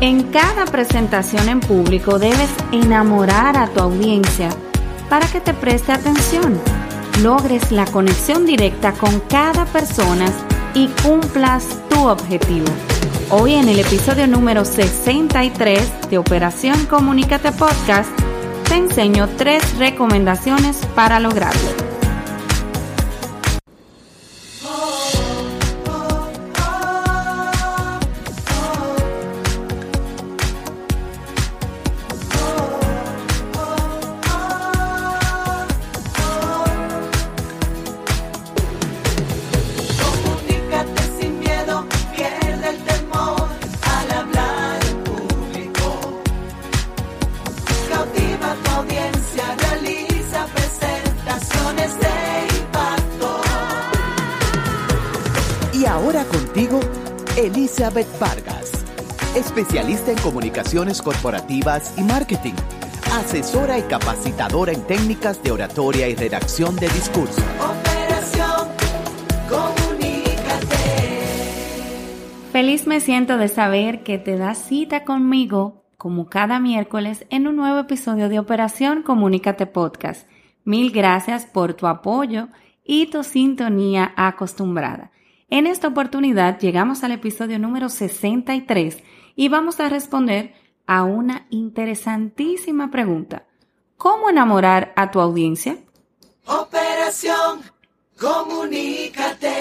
En cada presentación en público debes enamorar a tu audiencia para que te preste atención, logres la conexión directa con cada persona y cumplas tu objetivo. Hoy en el episodio número 63 de Operación Comunícate Podcast te enseño tres recomendaciones para lograrlo. Elizabeth Vargas, especialista en comunicaciones corporativas y marketing, asesora y capacitadora en técnicas de oratoria y redacción de discurso. Operación Comunícate. Feliz me siento de saber que te das cita conmigo como cada miércoles en un nuevo episodio de Operación Comunícate Podcast. Mil gracias por tu apoyo y tu sintonía acostumbrada. En esta oportunidad llegamos al episodio número 63 y vamos a responder a una interesantísima pregunta. ¿Cómo enamorar a tu audiencia? Operación Comunícate.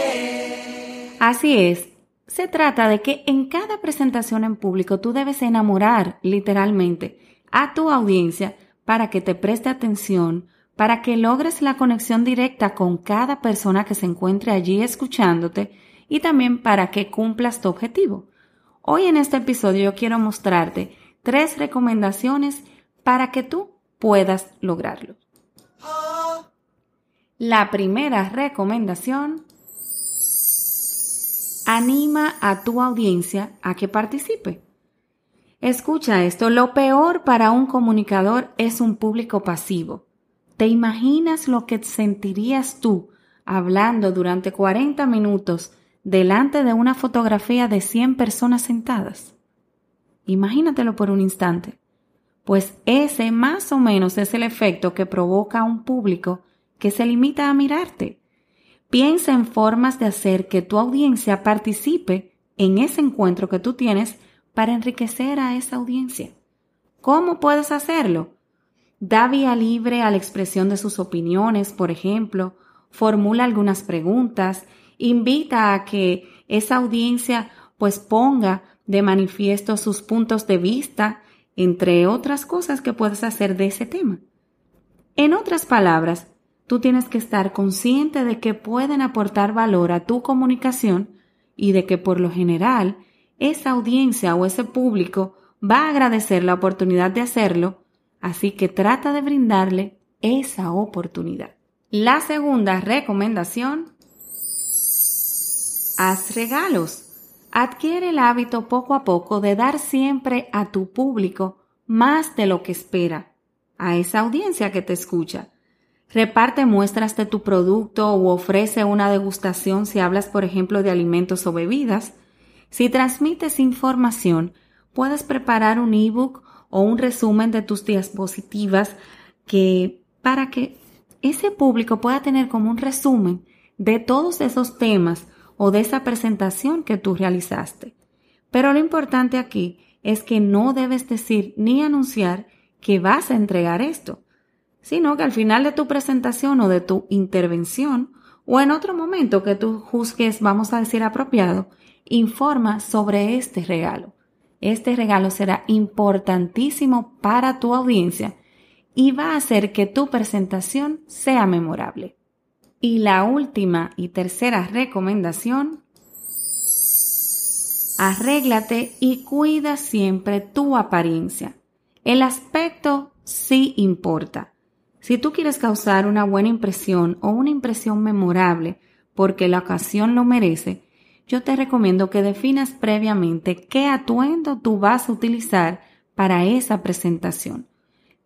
Así es. Se trata de que en cada presentación en público tú debes enamorar literalmente a tu audiencia para que te preste atención, para que logres la conexión directa con cada persona que se encuentre allí escuchándote y también para que cumplas tu objetivo. Hoy en este episodio yo quiero mostrarte tres recomendaciones para que tú puedas lograrlo. La primera recomendación, anima a tu audiencia a que participe. Escucha esto, lo peor para un comunicador es un público pasivo. ¿Te imaginas lo que sentirías tú hablando durante 40 minutos delante de una fotografía de 100 personas sentadas? Imagínatelo por un instante. Pues ese más o menos es el efecto que provoca un público que se limita a mirarte. Piensa en formas de hacer que tu audiencia participe en ese encuentro que tú tienes para enriquecer a esa audiencia. ¿Cómo puedes hacerlo? Da vía libre a la expresión de sus opiniones, por ejemplo, formula algunas preguntas, invita a que esa audiencia pues ponga de manifiesto sus puntos de vista, entre otras cosas que puedes hacer de ese tema. En otras palabras, tú tienes que estar consciente de que pueden aportar valor a tu comunicación y de que por lo general esa audiencia o ese público va a agradecer la oportunidad de hacerlo Así que trata de brindarle esa oportunidad. La segunda recomendación, haz regalos. Adquiere el hábito poco a poco de dar siempre a tu público más de lo que espera, a esa audiencia que te escucha. Reparte muestras de tu producto o ofrece una degustación si hablas, por ejemplo, de alimentos o bebidas. Si transmites información, puedes preparar un ebook o un resumen de tus diapositivas que para que ese público pueda tener como un resumen de todos esos temas o de esa presentación que tú realizaste. Pero lo importante aquí es que no debes decir ni anunciar que vas a entregar esto, sino que al final de tu presentación o de tu intervención o en otro momento que tú juzgues, vamos a decir apropiado, informa sobre este regalo. Este regalo será importantísimo para tu audiencia y va a hacer que tu presentación sea memorable. Y la última y tercera recomendación, arréglate y cuida siempre tu apariencia. El aspecto sí importa. Si tú quieres causar una buena impresión o una impresión memorable porque la ocasión lo merece, yo te recomiendo que definas previamente qué atuendo tú vas a utilizar para esa presentación.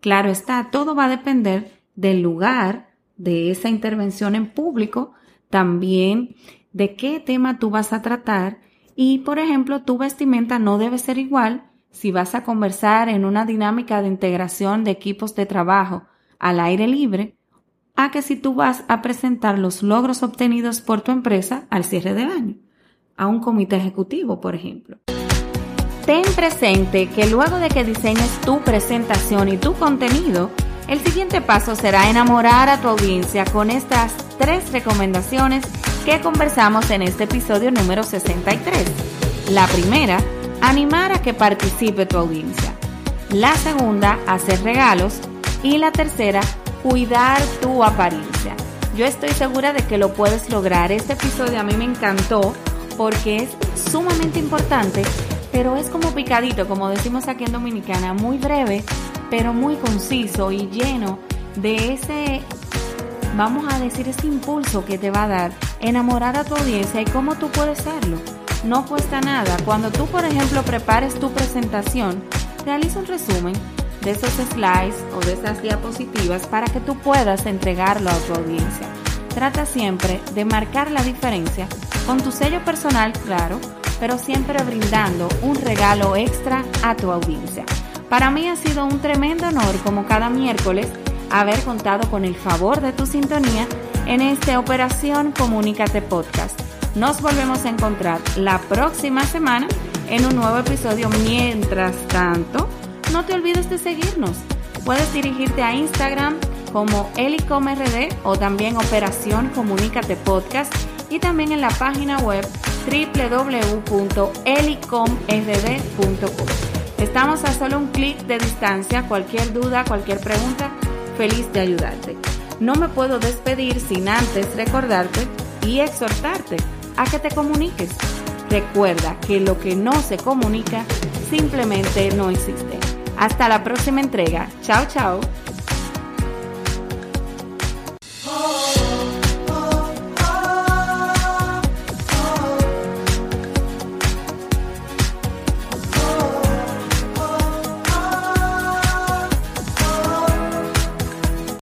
Claro está, todo va a depender del lugar de esa intervención en público, también de qué tema tú vas a tratar y, por ejemplo, tu vestimenta no debe ser igual si vas a conversar en una dinámica de integración de equipos de trabajo al aire libre, a que si tú vas a presentar los logros obtenidos por tu empresa al cierre del año, a un comité ejecutivo, por ejemplo. Ten presente que luego de que diseñes tu presentación y tu contenido, el siguiente paso será enamorar a tu audiencia con estas tres recomendaciones que conversamos en este episodio número 63. La primera, animar a que participe tu audiencia. La segunda, hacer regalos. Y la tercera, cuidar tu apariencia. Yo estoy segura de que lo puedes lograr. Este episodio a mí me encantó porque es sumamente importante, pero es como picadito, como decimos aquí en Dominicana, muy breve, pero muy conciso y lleno de ese, vamos a decir, ese impulso que te va a dar enamorar a tu audiencia y cómo tú puedes hacerlo. No cuesta nada. Cuando tú, por ejemplo, prepares tu presentación, realiza un resumen de esos slides o de esas diapositivas para que tú puedas entregarlo a tu audiencia. Trata siempre de marcar la diferencia con tu sello personal, claro, pero siempre brindando un regalo extra a tu audiencia. Para mí ha sido un tremendo honor, como cada miércoles, haber contado con el favor de tu sintonía en esta Operación Comunícate Podcast. Nos volvemos a encontrar la próxima semana en un nuevo episodio. Mientras tanto, no te olvides de seguirnos. Puedes dirigirte a Instagram como elicomrd o también Operación Comunícate Podcast y también en la página web www.elicomrd.com. Estamos a solo un clic de distancia. Cualquier duda, cualquier pregunta, feliz de ayudarte. No me puedo despedir sin antes recordarte y exhortarte a que te comuniques. Recuerda que lo que no se comunica simplemente no existe. Hasta la próxima entrega. Chao, chao.